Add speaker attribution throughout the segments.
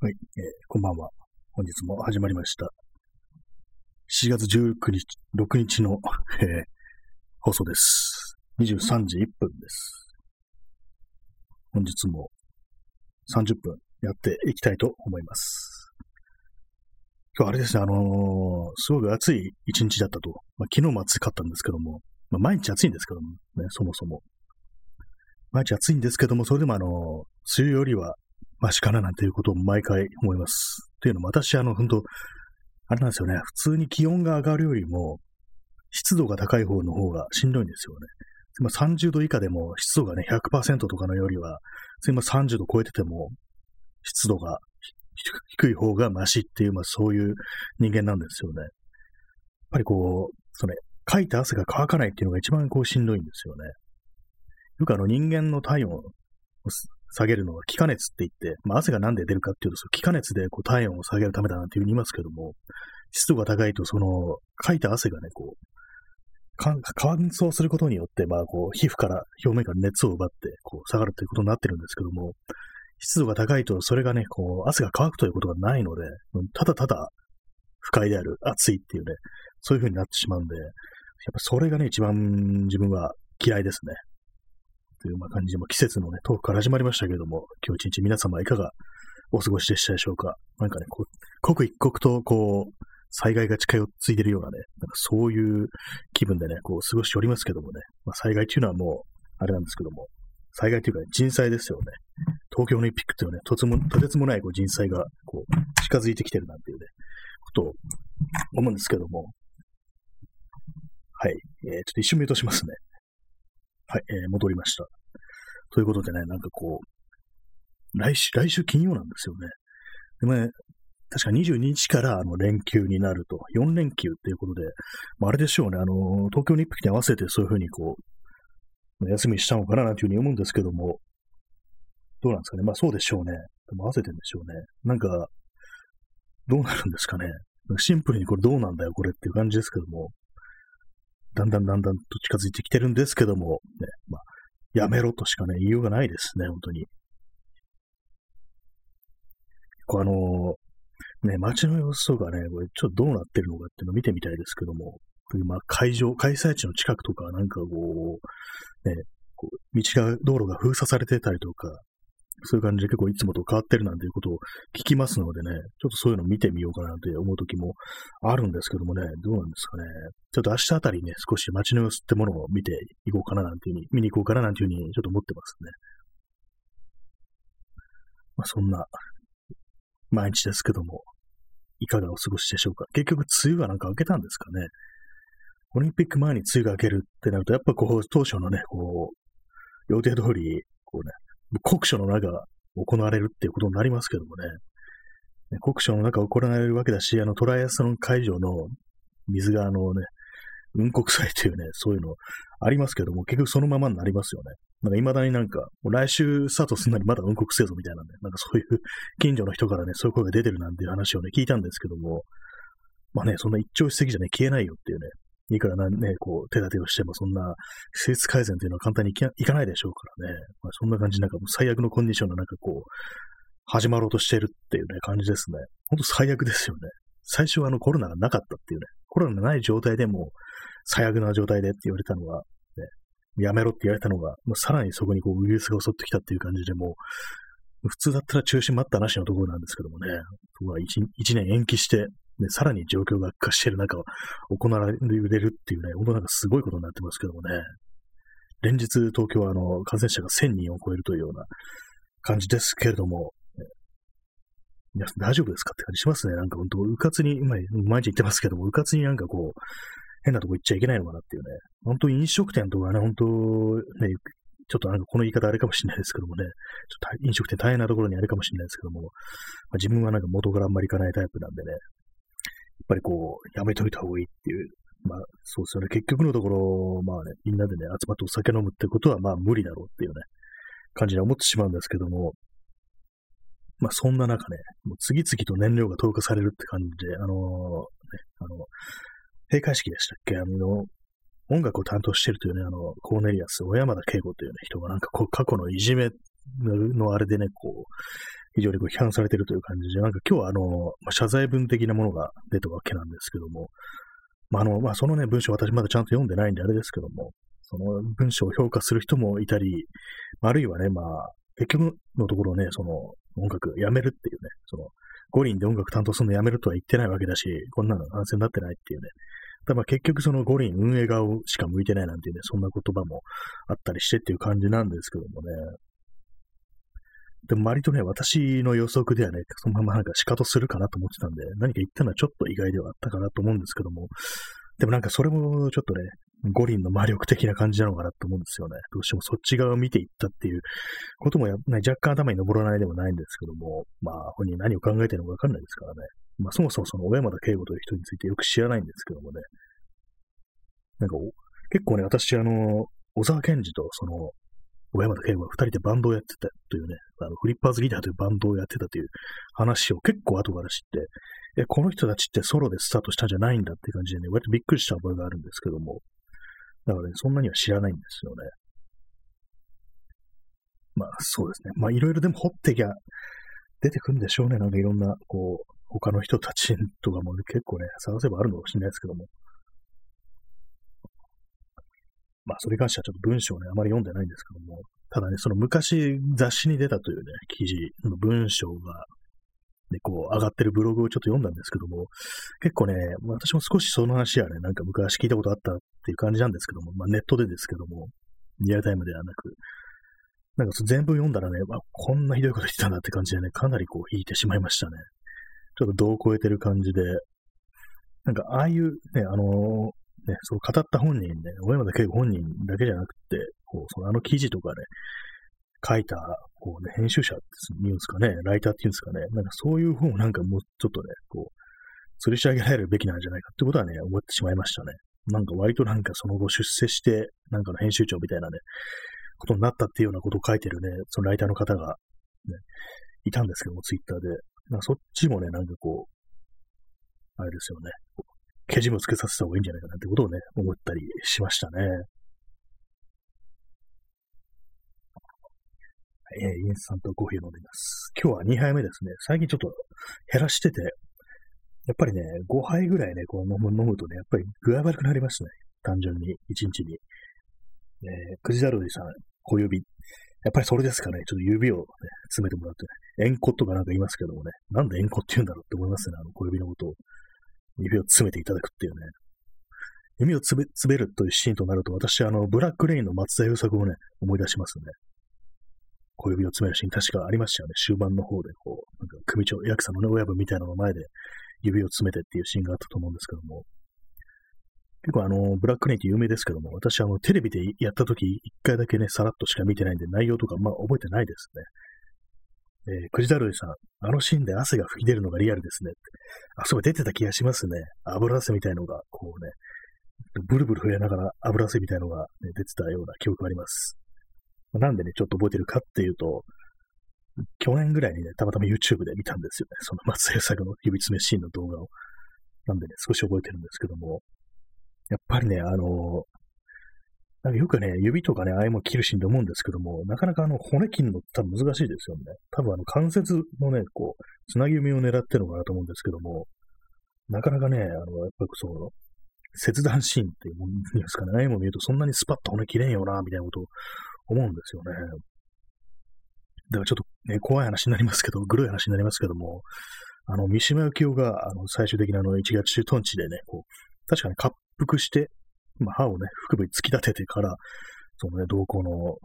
Speaker 1: はい、えーこんばんは。本日も始まりました。7月19日、6日の、えー放送です。23時1分です。本日も30分やっていきたいと思います。今日あれですね、あのーすごく暑い一日だったと。まあ、昨日も暑かったんですけども、まあ、毎日暑いんですけどもね、そもそも。毎日暑いんですけども、それでもあの梅雨よりはマシかななんていうことを毎回思います。というのも私、あの、本当あれなんですよね、普通に気温が上がるよりも、湿度が高い方の方がしんどいんですよね。今30度以下でも湿度がね、100%とかのよりは、今30度超えてても、湿度が低い方がマシっていう、まあそういう人間なんですよね。やっぱりこう、それ、かいた汗が乾かないっていうのが一番こうしんどいんですよね。よくあの人間の体温下げるのは気化熱って言って、まあ、汗がなんで出るかっていうと、気化熱でこう体温を下げるためだなんていうふうに言いますけども、湿度が高いと、その、かいた汗がね、こう、乾燥することによって、まあ、こう、皮膚から、表面から熱を奪って、こう、下がるということになってるんですけども、湿度が高いと、それがね、こう、汗が乾くということがないので、ただただ不快である、暑いっていうね、そういう風になってしまうんで、やっぱそれがね、一番自分は嫌いですね。というま感じで、まあ季節のね、トークから始まりましたけれども、今日一日皆様いかがお過ごしでしたでしょうか？なんかね、こう、刻一刻とこう、災害が近寄っていてるようなね、なんかそういう気分でね、こう過ごしておりますけどもね、まあ災害っていうのはもう、あれなんですけども、災害というか、人災ですよね。東京オリンピックというね、とつも、とてつもないこう人災がこう、近づいてきてるなんていうね、ことを思うんですけども、はい、えー、ちょっと一瞬目としますね。はい、えー戻りました。ということでね、なんかこう、来週、来週金曜なんですよね。でもね、確か22日からあの連休になると、4連休っていうことで、まあ、あれでしょうね、あの、東京オリンピックに合わせてそういうふうにこう、休みしたのかななんていうふうに思うんですけども、どうなんですかね。まあそうでしょうね。でも合わせてんでしょうね。なんか、どうなるんですかね。シンプルにこれどうなんだよ、これっていう感じですけども、だんだんだんだんと近づいてきてるんですけども、ね、まあ、やめろとしかね、言いようがないですね、本当に。こうあのね、街の様子とかね、これちょっとどうなってるのかっていうのを見てみたいですけども、まあ会場、開催地の近くとか、なんかこう、ね、こう道が、道路が封鎖されてたりとか、そういう感じで結構いつもと変わってるなんていうことを聞きますのでね、ちょっとそういうのを見てみようかなって思う時もあるんですけどもね、どうなんですかね。ちょっと明日あたりね、少し街の様子ってものを見ていこうかななんていうふうに、見に行こうかななんていうふうにちょっと思ってますね。まあそんな毎日ですけども、いかがお過ごしでしょうか。結局、梅雨がなんか明けたんですかね。オリンピック前に梅雨が明けるってなると、やっぱこう、当初のね、こう、予定通り、こうね、国書の中行われるっていうことになりますけどもね。国書の中行われるわけだし、あの、トライアスロン会場の水があのね、雲国祭というね、そういうのありますけども、結局そのままになりますよね。なんか未だになんか、もう来週スタートすんなりまだ雲国せぞみたいなんで、なんかそういう近所の人からね、そういう声が出てるなんていう話をね、聞いたんですけども、まあね、そんな一朝一夕じゃね、消えないよっていうね、いくらなね、こう、手立てをしても、そんな、施設改善っていうのは簡単にいかいかないでしょうからね。まあ、そんな感じ、なんかもう最悪のコンディションの中、こう、始まろうとしてるっていうね、感じですね。ほんと最悪ですよね。最初はあのコロナがなかったっていうね、コロナがない状態でも、最悪な状態でって言われたのが、ね、やめろって言われたのが、もうさらにそこにこうウイルスが襲ってきたっていう感じでも、普通だったら中止待ったなしのところなんですけどもね、そこは一一年延期して、ね、さらに状況が悪化している中、行われるっていうね、本当なんかすごいことになってますけどもね、連日東京はあの感染者が1000人を超えるというような感じですけれども、ね皆さん大丈夫ですかって感じしますね。なんか本当、うかつに、まあ毎日言ってますけども、うかつになんかこう、変なとこ行っちゃいけないのかなっていうね。本当飲食店とかね、本当ね、ちょっとなんかこの言い方あれかもしれないですけどもね、ちょっと飲食店大変なところにあるかもしれないですけども、まあ、自分はなんか元からあんまり行かないタイプなんでね、ぱりこう、やめといた方がいいっていう、まあそうですよね、結局のところ、まあね、みんなでね、集まってお酒飲むってことはまあ無理だろうっていうね、感じで思ってしまうんですけども、まあそんな中ね、もう次々と燃料が投下されるって感じで、あのね、あの、閉会式でしたっけ？あの、音楽を担当してるというね、あの、コーネリアス、小山田圭吾というね、人がなんかこう、過去のいじめのあれでね、こう、非常にこう批判されてるという感じで、なんか今日はあの、まあ、謝罪文的なものが出たわけなんですけども、まあ、あの、まあ、そのね、文章私まだちゃんと読んでないんであれですけども、その文章を評価する人もいたり、あるいはね、まあ、結局のところね、その音楽やめるっていうね、その五輪で音楽担当するのやめるとは言ってないわけだし、こんなの安全になってないっていうね。ただ結局その五輪運営側しか向いてないなんていうね、そんな言葉もあったりしてっていう感じなんですけどもね。でも割とね、私の予測ではね、そのままなんか仕方するかなと思ってたんで、何か言ったのはちょっと意外ではあったかなと思うんですけども、でもなんかそれもちょっとね、五輪の魔力的な感じなのかなと思うんですよね。どうしてもそっち側を見ていったっていうこともや、ね、若干頭に登らないでもないんですけども、まあ本人何を考えてるのかわかんないですからね。まあそもそもその小山田圭吾という人についてよく知らないんですけどもね。なんか結構ね、私あの、小沢健二とその、小山田圭吾が二人でバンドをやってたというね、あのフリッパーズギターというバンドをやってたという話を結構後から知って、え、この人たちってソロでスタートしたんじゃないんだって感じでね、割とびっくりした覚えがあるんですけども、だからね、そんなには知らないんですよね。まあ、そうですね。まあ、いろいろでも掘ってきゃ出てくるんでしょうね。なんかいろんな、こう、他の人たちとかも結構ね、探せばあるのかもしれないですけども。まあ、それに関してはちょっと文章をね、あまり読んでないんですけども、ただね、その昔雑誌に出たというね、記事の文章が、ね、こう、上がってるブログをちょっと読んだんですけども、結構ね、私も少しその話はね、なんか昔聞いたことあったっていう感じなんですけども、まあネットでですけども、リアルタイムではなく、なんか全部読んだらね、あ、こんなひどいこと言ってたんだって感じでね、かなりこう引いてしまいましたね。ちょっと度を超えてる感じで、なんかああいうね、あのー、ね、そう語った本人ね、小山田圭吾本人だけじゃなくて、こう、そのあの記事とかね、書いた、こうね、編集者って言うんですかね、ライターっていうんですかね、なんかそういう本をなんかもうちょっとね、こう、吊り上げられるべきなんじゃないかってことはね、思ってしまいましたね。なんか割となんかその後出世して、なんかの編集長みたいなね、ことになったっていうようなことを書いてるね、そのライターの方が、ね、いたんですけども、ツイッターで。なんかそっちもね、なんかこう、あれですよね、けじもつけさせた方がいいんじゃないかなってことをね、思ったりしましたね。えー、インスタントコーヒー飲んでいます。今日は2杯目ですね。最近ちょっと減らしてて、やっぱりね、5杯ぐらいね、こう飲む飲むとね、やっぱり具合悪くなりますね。単純に、1日に。えー、くじだるりさん、小指。やっぱりそれですかね。ちょっと指を、ね、詰めてもらってね。円弧とかなんか言いますけどもね。なんで円弧って言うんだろうって思いますね。あの小指のことを。指を詰めていただくっていうね。指を詰め詰めるというシーンとなると、私、あの、ブラックレインの松田優作をね、思い出しますね。小指を詰めるシーン確かありましたよね。終盤の方で、こう、なんか組長、ヤクザのね、親分みたいなの前で指を詰めてっていうシーンがあったと思うんですけども、結構あの、ブラックレインって有名ですけども、私あの、テレビでやった時、一回だけね、さらっとしか見てないんで、内容とかまあ覚えてないですね。えー、クジダルイさん、あのシーンで汗が吹き出るのがリアルですね。あ、そう出てた気がしますね。油汗みたいのが、こうね、ブルブル震えながら油汗みたいのが、ね、出てたような記憶があります。なんでね、ちょっと覚えてるかっていうと、去年ぐらいにね、たまたま YouTube で見たんですよね。その松江作の指詰めシーンの動画を。なんでね、少し覚えてるんですけども、やっぱりね、あの、なんかよくね、指とかね、ああいうも切るシーンで思うんですけども、なかなかあの、骨切るの多分難しいですよね。多分あの、関節のね、こう、つなぎ目を狙ってるのかなと思うんですけども、なかなかね、あの、やっぱりその、切断シーンっていうんですかね、ああいうも見るとそんなにスパッと骨切れんよな、みたいなことを思うんですよね。だからちょっとね、怖い話になりますけど、グロい話になりますけども、あの、三島由紀夫が、あの、最終的なあの、1月中トンチでね、こう、確かに滑腹して、まあ、歯をね、腹部に突き立ててから、そのね、同行の、ね、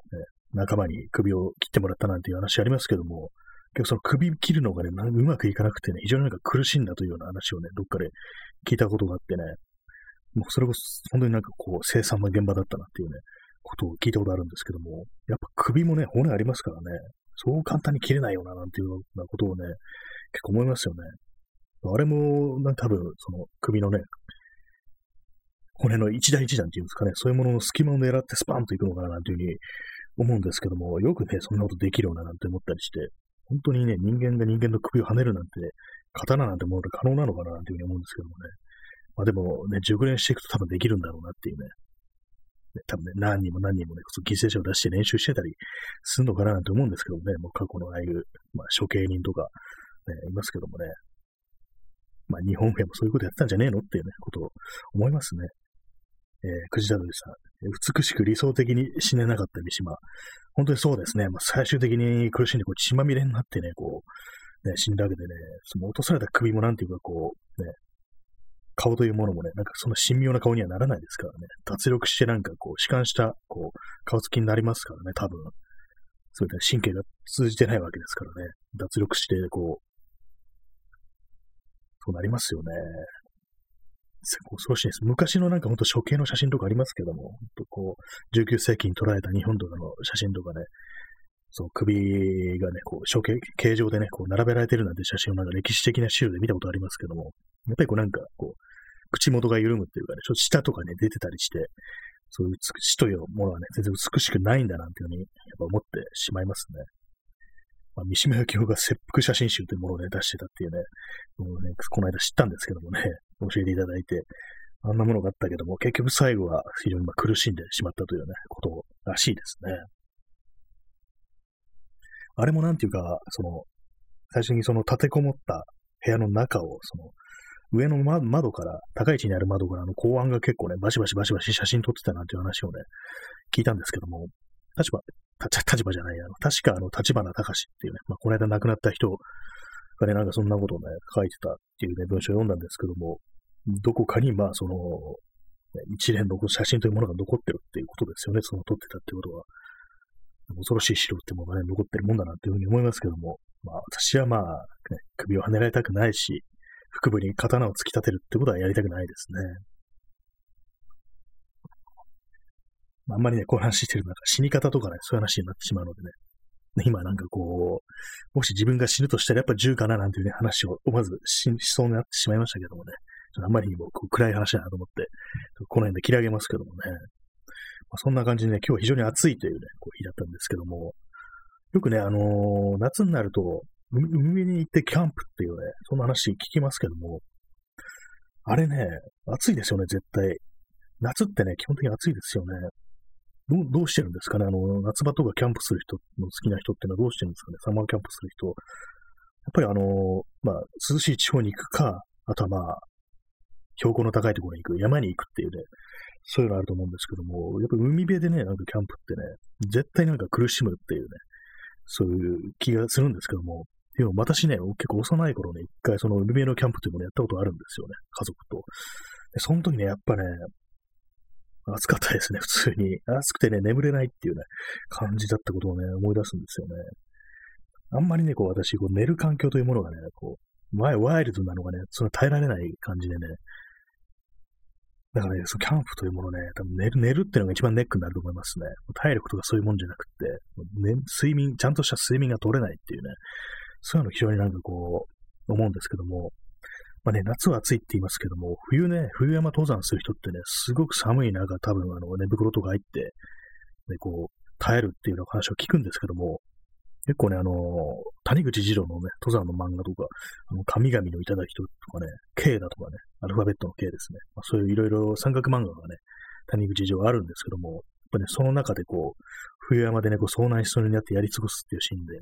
Speaker 1: 仲間に首を切ってもらったなんていう話ありますけども、結構その首切るのがね、うまくいかなくてね、非常になんか苦しんだというような話をね、どっかで聞いたことがあってね、もうそれこそ本当になんかこう、生産の現場だったなっていうね、ことを聞いたことあるんですけども、やっぱ首もね、骨ありますからね、そう簡単に切れないよな、なんていうようなことをね、結構思いますよね。あれも、なんか多分、その首のね、骨の一段一段っていうんですかね、そういうものの隙間を狙ってスパンといくのかな、なんていうふうに思うんですけども、よくね、そんなことできるようななんて思ったりして、本当にね、人間が人間の首を跳ねるなんて、刀なんてもので可能なのかな、なんていうふうに思うんですけどもね。まあでもね、熟練していくと多分できるんだろうなっていうね、ね、多分ね、何人も何人もね、犠牲者を出して練習してたりするのかななんて思うんですけどもね、もう過去のああいう、まあ、処刑人とか、ね、いますけどもね。まあ、日本兵もそういうことやってたんじゃねえのっていうね、ことを思いますね。えー、くじたどりさん。美しく理想的に死ねなかった三島。本当にそうですね。まあ、最終的に苦しんで、こう、血まみれになってね、こう、ね、死んだわけでね、その落とされた首もなんていうか、こう、ね、顔というものもね、なんかその神妙な顔にはならないですからね。脱力してなんかこう、弛緩した、こう、顔つきになりますからね、多分。それで神経が通じてないわけですからね。脱力して、こう、そうなりますよね。恐ろしいです。昔のなんかほんと処刑の写真とかありますけども、ほんとこう、19世紀に捉えた日本とかの写真とかね、そう、首がね、こう、処刑、形状でね、こう、並べられてるなんて写真をなんか歴史的な資料で見たことありますけども、やっぱりこうなんか、こう、口元が緩むっていうかね、ちょっと舌とかね、出てたりして、そういう死というものはね、全然美しくないんだなんていうふうに、やっぱ思ってしまいますね。まあ、三島由紀夫が切腹写真集というものをね、出してたっていうね、もうね、この間知ったんですけどもね、教えていただいて、あんなものがあったけども、結局最後は非常にま苦しんでしまったというね、ことらしいですね。あれもなんていうか、その、最初にその立てこもった部屋の中を、その、上の窓から、高い位置にある窓から、あの、公安が結構ね、バシバシバシバシ写真撮ってたなんていう話をね、聞いたんですけども、立場、立場じゃない、あの、確かあの、立花隆っていうね、まあ、この間亡くなった人がね、なんかそんなことをね、書いてたっていうね、文章を読んだんですけども、どこかに、まあ、その、一連の写真というものが残ってるっていうことですよね、その撮ってたってことは。恐ろしい資料ってものがね、残ってるもんだなっていうふうに思いますけども、まあ、私はまあ、ね、首をはねられたくないし、腹部に刀を突き立てるってことはやりたくないですね。あんまりね、こう話してるなんか死に方とかね、そういう話になってしまうのでね。今なんかこう、もし自分が死ぬとしたらやっぱ銃かななんていうね、話を思わずししそうになってしまいましたけどもね。あんまりにもこう暗い話だなと思って、この辺で切り上げますけどもね。まあ、そんな感じでね、今日非常に暑いというね、こう日だったんですけども、よくね、あのー、夏になると、海に行ってキャンプっていうね、そんな話聞きますけども、あれね、暑いですよね、絶対。夏ってね、基本的に暑いですよね。どう、どうしてるんですかね？あの、夏場とかキャンプする人の好きな人ってのはどうしてるんですかね？サマーキャンプする人。やっぱりあの、まあ、涼しい地方に行くか、あとはまあ、標高の高いところに行く、山に行くっていうね、そういうのあると思うんですけども、やっぱ海辺でね、なんかキャンプってね、絶対なんか苦しむっていうね、そういう気がするんですけども、でも私ね、結構幼い頃ね、一回その海辺のキャンプというものをやったことあるんですよね、家族と。でその時ね、やっぱね、暑かったですね、普通に。暑くてね、眠れないっていうね、感じだったことをね、思い出すんですよね。あんまりね、こう、私、こう、寝る環境というものがね、こう、前ワイルドなのがね、その耐えられない感じでね、だからね、そのキャンプというものね、多分寝る、寝るっていうのが一番ネックになると思いますね。体力とかそういうもんじゃなくて、ね、睡眠、ちゃんとした睡眠が取れないっていうね、そういうの非常になんかこう、思うんですけども、まあね、夏は暑いって言いますけども、冬ね、冬山登山する人ってね、すごく寒い中、多分あの、寝袋とか入って、ね、こう、耐えるっていうような話を聞くんですけども、結構ね、あの、谷口二郎のね、登山の漫画とか、あの、神々のいただきとかね、K だとかね、アルファベットの K ですね。まあ、そういういろいろ三角漫画がね、谷口二郎あるんですけども、やっぱね、その中でこう、冬山でね、こう遭難しそうになってやり過ごすっていうシーンで、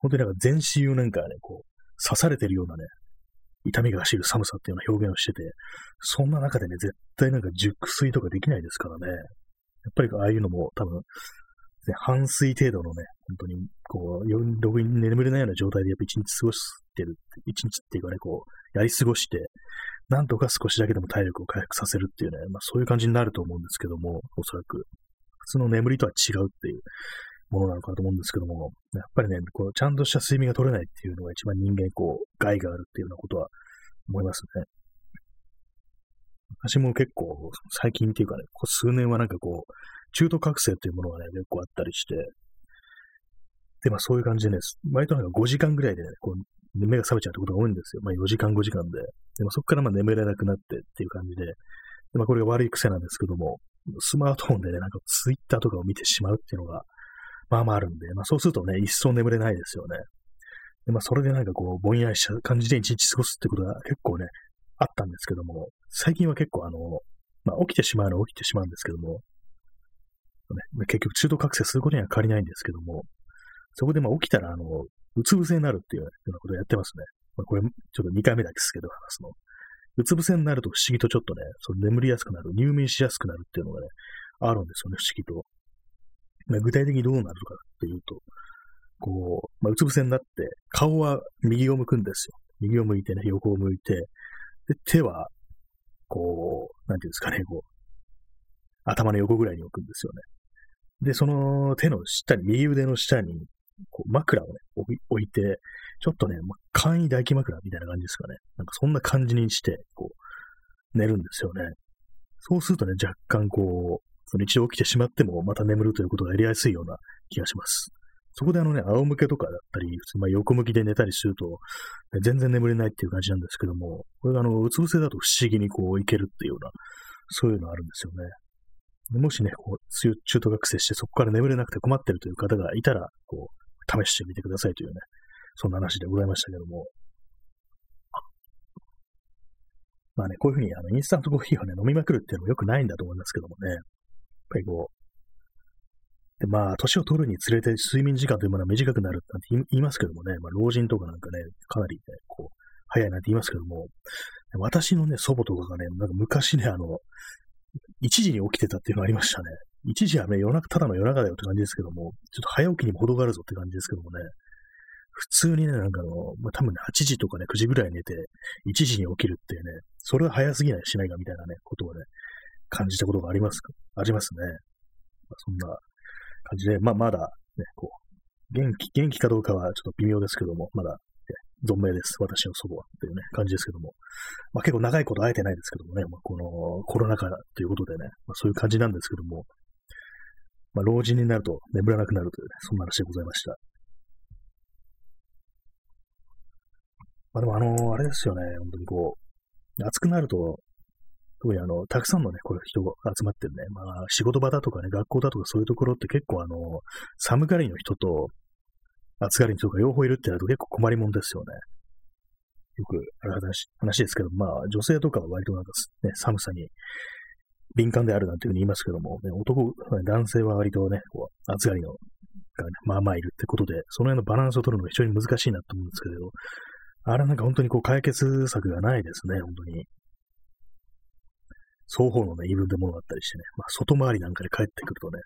Speaker 1: 本当になんか全身をなんかね、こう、刺されてるようなね、痛みが走る寒さっていうような表現をしてて、そんな中でね、絶対なんか熟睡とかできないですからね。やっぱりああいうのも多分、ね、半睡程度のね、本当に、こう、ろくに眠れないような状態でやっぱ一日過ごしてる、一日っていうかね、こう、やり過ごして、なんとか少しだけでも体力を回復させるっていうね、まあそういう感じになると思うんですけども、おそらく。普通の眠りとは違うっていうものなのかなと思うんですけども、やっぱりね、こう、ちゃんとした睡眠が取れないっていうのが一番人間、こう、害があるっていうようなことは思いますね。私も結構、最近っていうかね、ここ数年はなんかこう、中途覚醒っていうものがね、結構あったりして、で、まあそういう感じでね、割となんか5時間ぐらいでね、こう、目が覚めちゃうってことが多いんですよ。まあ4時間5時間で。でもそこからまあ眠れなくなってっていう感じで、でまあこれが悪い癖なんですけども、スマートフォンでね、なんかツイッターとかを見てしまうっていうのが、まあまああるんで、まあそうするとね、一層眠れないですよね。でまあそれでなんかこう、ぼんやりした感じで一日過ごすってことが結構ね、あったんですけども、最近は結構あの、まあ起きてしまうのは起きてしまうんですけども、ね、結局中途覚醒することには変わりないんですけども、そこでまあ起きたら、あの、うつ伏せになるっていうようなことをやってますね。まあ、これ、ちょっと2回目だけですけど、話すの。うつ伏せになると不思議とちょっとね、その眠りやすくなる、入眠しやすくなるっていうのがね、あるんですよね、不思議と。まあ、具体的にどうなるかっていうと、こう、まあ、うつ伏せになって、顔は右を向くんですよ。右を向いてね、横を向いて、で、手は、こう、なんていうんですかね、こう、頭の横ぐらいに置くんですよね。で、その手の下に、右腕の下に、こう枕をね、置いて、ちょっとね、まあ、簡易抱き枕みたいな感じですかね。なんかそんな感じにして、こう、寝るんですよね。そうするとね、若干こう、その一度起きてしまっても、また眠るということがやりやすいような気がします。そこであのね、仰向けとかだったり、まあ、横向きで寝たりすると、全然眠れないっていう感じなんですけども、これがあの、うつ伏せだと不思議にこういけるっていうような、そういうのあるんですよね。もしね、こう中途覚醒してそこから眠れなくて困ってるという方がいたら、こう、試してみてくださいというね、そんな話でございましたけども。まあね、こういうふうにあのインスタントコーヒーをね、飲みまくるっていうのも良くないんだと思いますけどもね。やっぱりこう、で、まあ、年を取るにつれて睡眠時間というものは短くなるなんて言いますけどもね、まあ、老人とかなんかね、かなりね、こう、早いなんて言いますけども、私のね、祖母とかがね、なんか昔ね、あの、1時に起きてたっていうのありましたね。1時はね、夜中、ただの夜中だよって感じですけども、ちょっと早起きにも程があるぞって感じですけどもね、普通にね、なんかあの、まあ、多分ね、8時とかね、9時ぐらい寝て、1時に起きるっていうね、それは早すぎないしないかみたいなね、ことをね、感じたことがありますか、ありますね。まあ、そんな感じで、まあ、まだ、ね、こう、元気、元気かどうかはちょっと微妙ですけども、まだ、ね、存命です。私の祖母は。っていうね、感じですけども。まあ、結構長いこと会えてないですけどもね、まあ、このコロナ禍ということでね、まあ、そういう感じなんですけども、まあ、老人になると眠らなくなるというね、そんな話でございました。まあでもあの、あれですよね、本当にこう、暑くなると、特にあの、たくさんのね、これ人が集まってるね、まあ、仕事場だとかね、学校だとかそういうところって結構あの、寒がりの人と暑がりの人が両方いるってなると結構困りもんですよね。よくある話話ですけど、まあ、女性とかは割となんかね、寒さに敏感であるなんていうふうに言いますけども、ね、男、男性は割とね、こう暑がりのが、ね、まあまあいるってことで、その辺のバランスを取るのが非常に難しいなと思うんですけど、あれなんか本当にこう解決策がないですね、本当に。双方のね、言い分で物があったりしてね、まあ、外回りなんかで帰ってくるとね、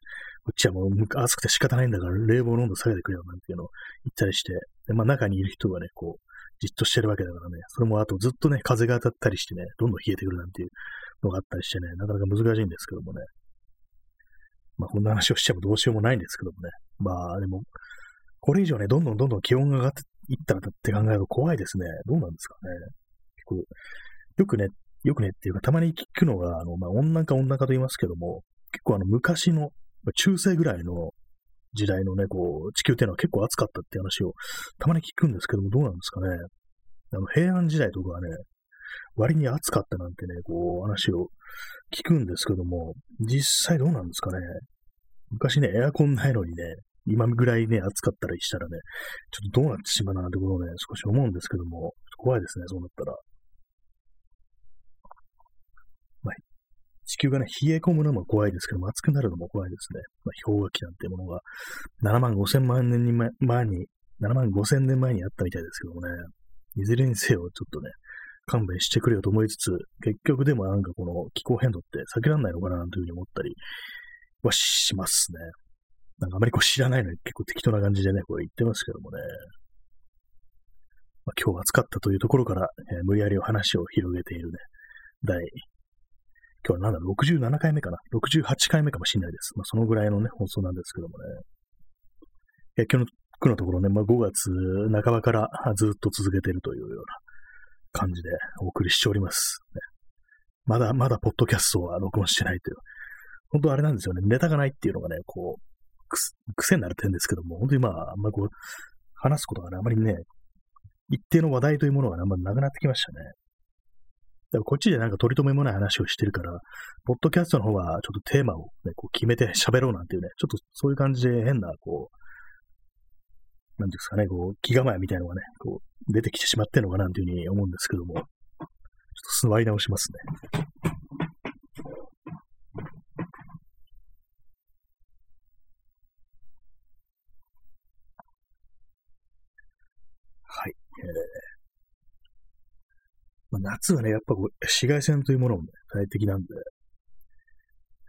Speaker 1: こっちはもう暑くて仕方ないんだから冷房の温度下げてくれよなんていうのを言ったりして、でまあ、中にいる人がね、こう、じっとしてるわけだからね、それもあとずっとね、風が当たったりしてね、どんどん冷えてくるなんていうのがあったりしてね、なかなか難しいんですけどもね。まあ、こんな話をしちゃもどうしようもないんですけどもね。まあ、でも、これ以上ね、どんどんどんどん気温が上がっていったらって考えると怖いですね。どうなんですかね。結構、よくね、よくねっていうか、たまに聞くのが、あの、まあ、温暖化温暖化と言いますけども、結構あの、昔の、中世ぐらいの時代のね、こう、地球っていうのは結構暑かったって話を、たまに聞くんですけども、どうなんですかね。あの、平安時代とかはね、割に暑かったなんてね、こう、話を聞くんですけども、実際どうなんですかね。昔ね、エアコンないのにね、今ぐらいね、暑かったりしたらね、ちょっとどうなってしまうなってことをね、少し思うんですけども、怖いですね、そうなったら。地球がね、冷え込むのも怖いですけども、暑くなるのも怖いですね。まあ、氷河期なんてものが、7万5千万年に前に、7万5千年前にあったみたいですけどもね、いずれにせよ、ちょっとね、勘弁してくれよと思いつつ、結局でもなんかこの気候変動って避けられないのかなというふうに思ったりはしますね。なんかあまりこう知らないのに結構適当な感じでね、これ言ってますけどもね。まあ、今日暑かったというところから、えー、無理やりお話を広げているね、第今日はなんだろ、67回目かな ?68 回目かもしれないです。まあ、そのぐらいのね、放送なんですけどもね。え今日の、今のところね、まあ、5月半ばからずっと続けているというような感じでお送りしております。ね、まだ、まだポッドキャストは録音してないという。本当あれなんですよね。ネタがないっていうのがね、こう、く癖になる点ですけども、本当にまあ、あんまこう、話すことがね、あまりね、一定の話題というものが、ね、あんまなくなってきましたね。だからこっちでなんか取り留めもない話をしてるから、ポッドキャストの方はちょっとテーマを、ね、こう決めて喋ろうなんていうね、ちょっとそういう感じで変な、こう、なんですかね、こう、気構えみたいなのがね、こう、出てきてしまってるのかなっていうふうに思うんですけども、ちょっと座り直しますね。ま夏はね、やっぱこう、紫外線というものもね、大敵なんで、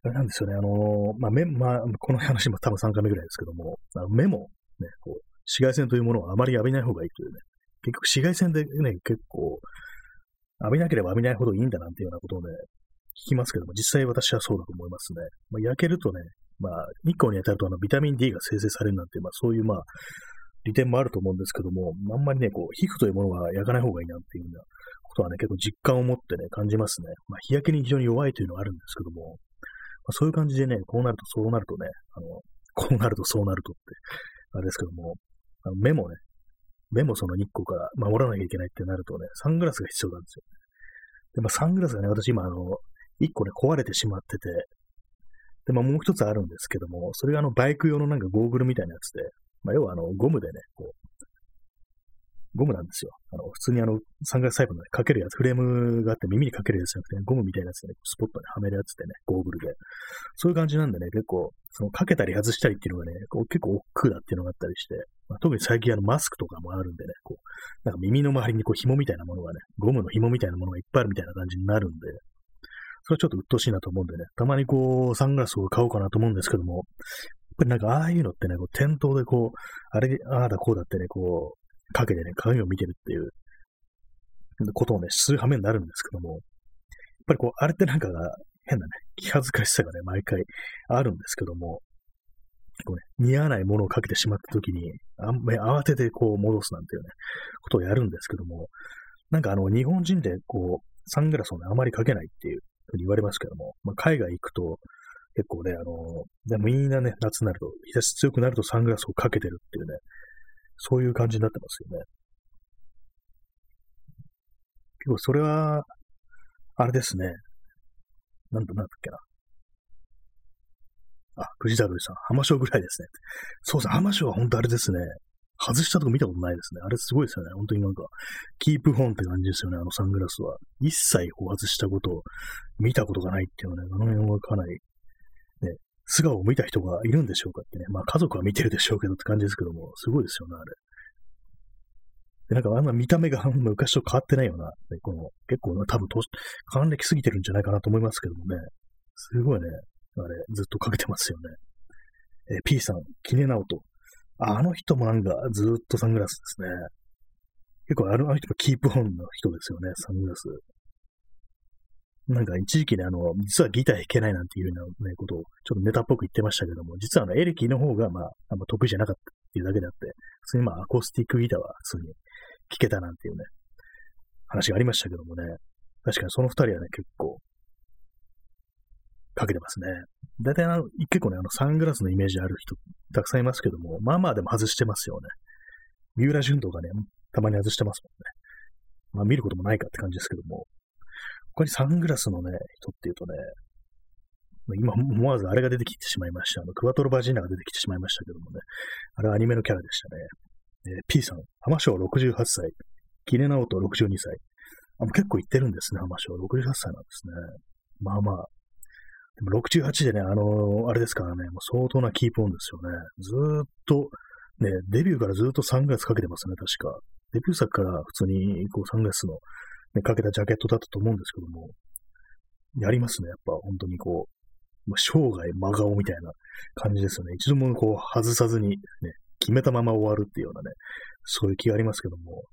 Speaker 1: あれなんですよね、あのー、まあ、目、まあ、この話も多分3回目ぐらいですけども、あの目も、ね、こう、紫外線というものをあまり浴びない方がいいというね、結局紫外線でね、結構、浴びなければ浴びないほどいいんだなんていうようなことをね、聞きますけども、実際私はそうだと思いますね。まあ、焼けるとね、まあ、日光に当たるとあのビタミン D が生成されるなんて、まあそういうまあ、利点もあると思うんですけども、あんまりね、こう、皮膚というものは焼かない方がいいなっていうようなことはね、結構実感を持ってね、感じますね。まあ、日焼けに非常に弱いというのはあるんですけども、まあ、そういう感じでね、こうなるとそうなるとね、あの、こうなるとそうなるとって、あれですけども、あの目もね、目もその日光から守らなきゃいけないってなるとね、サングラスが必要なんですよ。で、まあ、サングラスがね、私今、あの、一個ね、壊れてしまってて、で、まあ、もう一つあるんですけども、それがあの、バイク用のなんかゴーグルみたいなやつで、まあ、要はあの、ゴムでね、こう、ゴムなんですよ。あの、普通にあの、サングラスタイプのね、かけるやつ、フレームがあって耳にかけるやつじゃなくて、ね、ゴムみたいなやつでね、スポットにはめるやつでね、ゴーグルで。そういう感じなんでね、結構、その、かけたり外したりっていうのがね、こう結構億劫だっていうのがあったりして、まあ、特に最近あの、マスクとかもあるんでね、こう、なんか耳の周りにこう、紐みたいなものがね、ゴムの紐みたいなものがいっぱいあるみたいな感じになるんで、それはちょっと鬱陶しいなと思うんでね、たまにこう、サングラスを買おうかなと思うんですけども、やっぱりなんかああいうのってね、こう店頭でこう、あれ、ああだこうだってね、こう、かけてね、鏡を見てるっていうことをね、する羽目になるんですけども、やっぱりこう、あれってなんか変なね、気恥ずかしさがね、毎回あるんですけども、こうね、似合わないものをかけてしまった時に、あんまり慌ててこう戻すなんていうね、ことをやるんですけども、なんかあの、日本人でこう、サングラスをね、あまりかけないっていうふうに言われますけども、まあ、海外行くと、結構ね、あの、でもみんなね、夏になると、日差し強くなるとサングラスをかけてるっていうね、そういう感じになってますよね。結構それは、あれですね。なんだ、なんだっけな。あ、藤田瑠さん、浜章ぐらいですね。そうですね、浜章は本当あれですね。外したとこ見たことないですね。あれすごいですよね。本当になんか、キープホンって感じですよね、あのサングラスは。一切こう外したことを見たことがないっていうのはね、あの辺はかなり、素顔を見た人がいるんでしょうかってね。まあ家族は見てるでしょうけどって感じですけども、すごいですよね、あれ。で、なんかあんま見た目が昔と変わってないような、ね、この結構な多分、還暦すぎてるんじゃないかなと思いますけどもね。すごいね、あれ、ずっとかけてますよね。えー、P さん、キネナオト。あの人もなんかずっとサングラスですね。結構あの人もキープオンの人ですよね、サングラス。なんか一時期ね、あの、実はギター弾けないなんていうような、ね、ことをちょっとネタっぽく言ってましたけども、実はあのエレキの方がまあ、あんま得意じゃなかったっていうだけであって、普通にまあアコースティックギターは普通に弾けたなんていうね、話がありましたけどもね、確かにその二人はね、結構、かけてますね。大体あの、結構ね、あの、サングラスのイメージある人、たくさんいますけども、まあまあでも外してますよね。三浦淳とかね、たまに外してますもんね。まあ見ることもないかって感じですけども、他にサングラスのね、人っていうとね、今思わずあれが出てきてしまいました。あの、クワトロバジーナが出てきてしまいましたけどもね。あれはアニメのキャラでしたね。えー、P さん、浜章68歳、キネナオト62歳。あ、もう結構行ってるんですね、浜章。68歳なんですね。まあまあ。でも68でね、あのー、あれですからね、もう相当なキープオンですよね。ずーっと、ね、デビューからずっとサングラスかけてますね、確か。デビュー作から普通にこうサングラスのね、かけたジャケットだったと思うんですけども、やりますね、やっぱ。本当にこう、まあ、生涯真顔みたいな感じですよね。一度もこう外さずにね、決めたまま終わるっていうようなね、そういう気がありますけども、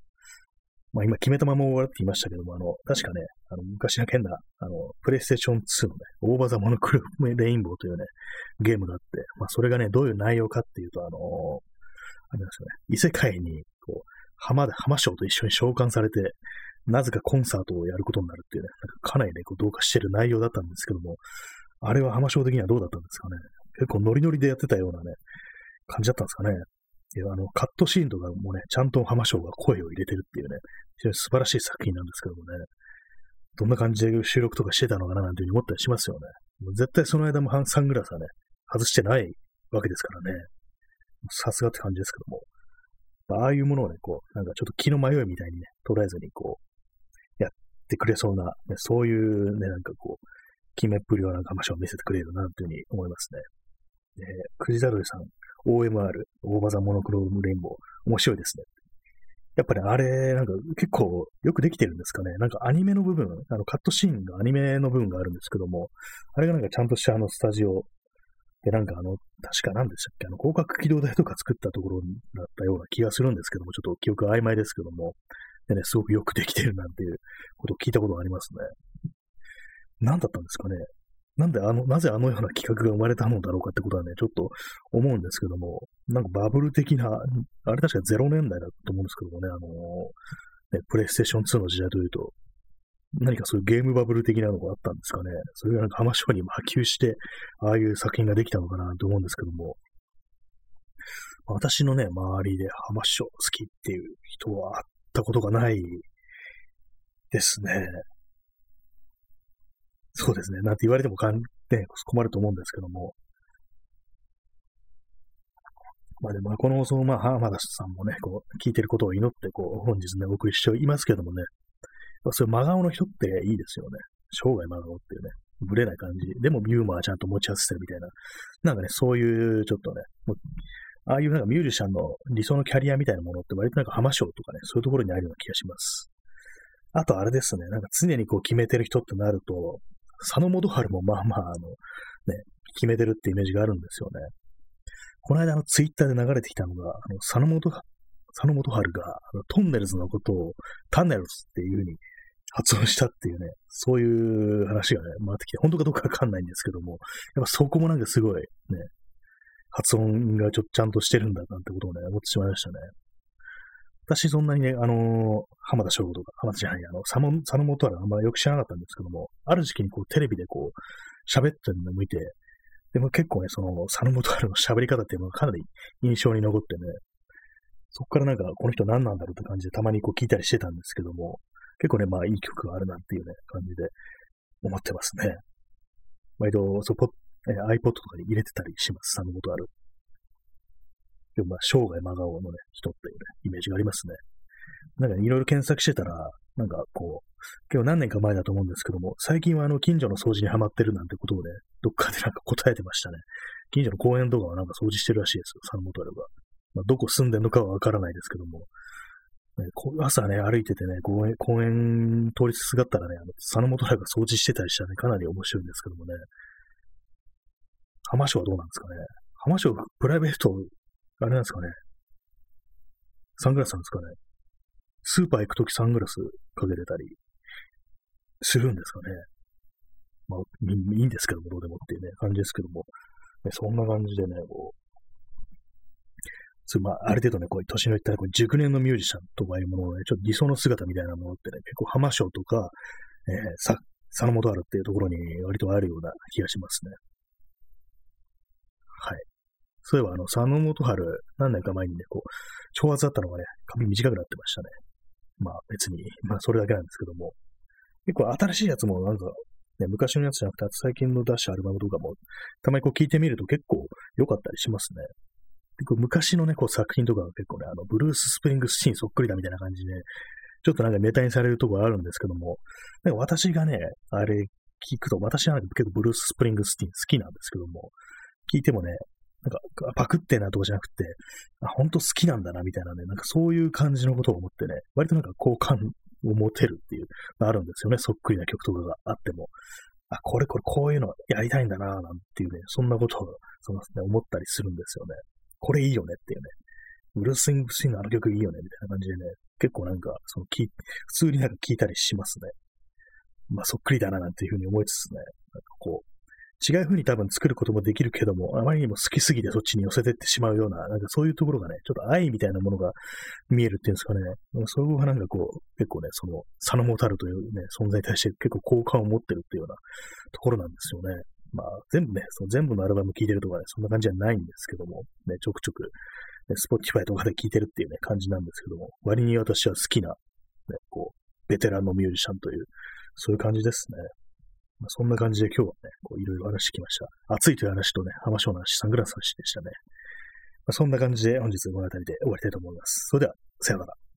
Speaker 1: まあ今決めたまま終わるって言いましたけども、あの、確かね、あの、昔の変な、あの、プレイステーション2のね、オーバーザモノクロムレインボーというね、ゲームがあって、まあそれがね、どういう内容かっていうと、あのあれですよね、異世界に、こう、浜で、浜省と一緒に召喚されて、なぜかコンサートをやることになるっていうね、かかなりね、こう同化してる内容だったんですけども、あれは浜省的にはどうだったんですかね。結構ノリノリでやってたようなね、感じだったんですかね。いや、あの、カットシーンとかもね、ちゃんと浜省が声を入れてるっていうね、非常に素晴らしい作品なんですけどもね、どんな感じで収録とかしてたのかななんていうふうに思ったりしますよね。もう絶対その間もサングラスはね、外してないわけですからね。さすがって感じですけども。ああいうものをね、こう、なんかちょっと気の迷いみたいにね、捉えずにこう、やってくれそうな、ね、そういうね、なんかこう、決めっぷりをなんかましを見せてくれるな、というふうに思いますね。えー、クジダルさん、OMR、大場ザモノクロームレインボー、面白いですね。やっぱりあれ、なんか結構よくできてるんですかね。なんかアニメの部分、あのカットシーンがアニメの部分があるんですけども、あれがなんかちゃんとしたあのスタジオで、なんかあの、確か何でしたっけ、あの、広角機動隊とか作ったところだったような気がするんですけども、ちょっと記憶曖昧ですけども、でね、すごくよくできてるなんていうことを聞いたことがありますね。何だったんですかね。なんであの、なぜあのような企画が生まれたのだろうかってことはね、ちょっと思うんですけども、なんかバブル的な、あれ確か0年代だと思うんですけどもね、あのね、プレイステーション2の時代というと、何かそういうゲームバブル的なのがあったんですかね。それがなんか浜省に波及して、ああいう作品ができたのかなと思うんですけども、私のね、周りで浜省好きっていう人はったことがないですね。そうですね。なんて言われてもかん、ね、困ると思うんですけども。まあでも、この放送、まあ、浜田さんもね、こう、聞いてることを祈って、こう、本日ね、お送りしていますけどもね、そういう真顔の人っていいですよね。生涯真顔っていうね、ぶれない感じ。でもユーモアちゃんと持ち合わせてるみたいな。なんかね、そういう、ちょっとね、もうああいうなんかミュージシャンの理想のキャリアみたいなものって割となんか浜章とかね、そういうところにあるような気がします。あとあれですね、なんか常にこう決めてる人ってなると、佐野元春もまあまあ、あの、ね、決めてるってイメージがあるんですよね。この間のツイッターで流れてきたのが、あの佐野元、佐野元春があのトンネルズのことをタンネルズっていう風に発音したっていうね、そういう話がね、回ってきて、本当かどうかわかんないんですけども、やっぱそこもなんかすごいね、発音がちょっとちゃんとしてるんだなんてことをね、思ってしまいましたね。私そんなにね、あのー、浜田省吾とか、浜田じゃない、あの、佐野、佐野元原あんまよく知らなかったんですけども、ある時期にこうテレビでこう、喋ってるのを見て、でも結構ね、その、佐野元原の喋り方っていうのがかなり印象に残ってね、そこからなんか、この人何なんだろうって感じでたまにこう聞いたりしてたんですけども、結構ね、まあいい曲があるなっていうね、感じで思ってますね。毎度、そこ、え、iPod とかに入れてたりします、佐野元春。でもまあ、生涯真顔のね、人っていうね、イメージがありますね。なんかいろいろ検索してたら、なんかこう、結構何年か前だと思うんですけども、最近はあの近所の掃除にハマってるなんてことをね、どっかで なんか答えてましたね。近所の公園とかはなんか掃除してるらしいですよ、佐野元春が。まあ、どこ住んでるのかはわからないですけども、ね、朝ね、歩いててね、公園、公園通りすがったらね、あの、佐野元春が掃除してたりしたらね、かなり面白いんですけどもね。浜省はどうなんですかね。浜省プライベートあれなんですかね。サングラスなんですかね。スーパー行くときサングラスかけてたりするんですかね。まあ、いいんですけども、どうでもっていうね、感じですけども。ね、そんな感じでね、こう、まあ、ある程度ね、こう、年のいったら、こう、熟年のミュージシャンとかいうものをね、ちょっと理想の姿みたいなものってね、結構浜章とか、えー、さ、佐野元春っていうところに割とあるような気がしますね。はい。そういえば、あの、佐野元春、何年か前にね、こう、挑発だったのがね、髪短くなってましたね。まあ別に、まあそれだけなんですけども、結構新しいやつもなんか、ね、昔のやつじゃなくて、最近の出したアルバムとかも、たまにこう聞いてみると結構良かったりしますね。結構昔のね、こう作品とかが結構ね、あの、ブルース・スプリングスシーンそっくりだみたいな感じで、ちょっとなんかネタにされるところあるんですけども、なんか私がね、あれ聞くと、私は結構ブルース・スプリングスティン好きなんですけども、聞いてもね、なんか、パクってなとかじゃなくて、あ、本当好きなんだな、みたいなね、なんかそういう感じのことを思ってね、割となんか好感を持てるっていうのあるんですよね、そっくりな曲とかがあっても。あ、これこれこういうのやりたいんだな、なんていうね、そんなことを、その、ね、思ったりするんですよね。これいいよねっていうね。ブルースイングシングあの曲いいよね、みたいな感じでね、結構なんか、その、普通になんか聞いたりしますね。まあ、そっくりだな、なんていうふうに思いつつね、なんかこう、違う風に多分作ることもできるけども、あまりにも好きすぎてそっちに寄せてってしまうような、なんかそういうところがね、ちょっと愛みたいなものが見えるっていうんですかね。それがなんかこう、結構ね、その、佐野モタルというね、存在に対して結構好感を持ってるっていうようなところなんですよね。まあ、全部ね、その全部のアルバム聴いてるとかね、そんな感じじゃないんですけども、ね、ちょくちょく、ね、Spotify とかで聴いてるっていうね、感じなんですけども、割に私は好きな、ね、こう、ベテランのミュージシャンという、そういう感じですね。まあ、そんな感じで今日はね、こういろいろ話してきました。暑いという話とね、浜松の話、サングラスの話でしたね。まあ、そんな感じで本日この辺りで終わりたいと思います。それでは、さようなら。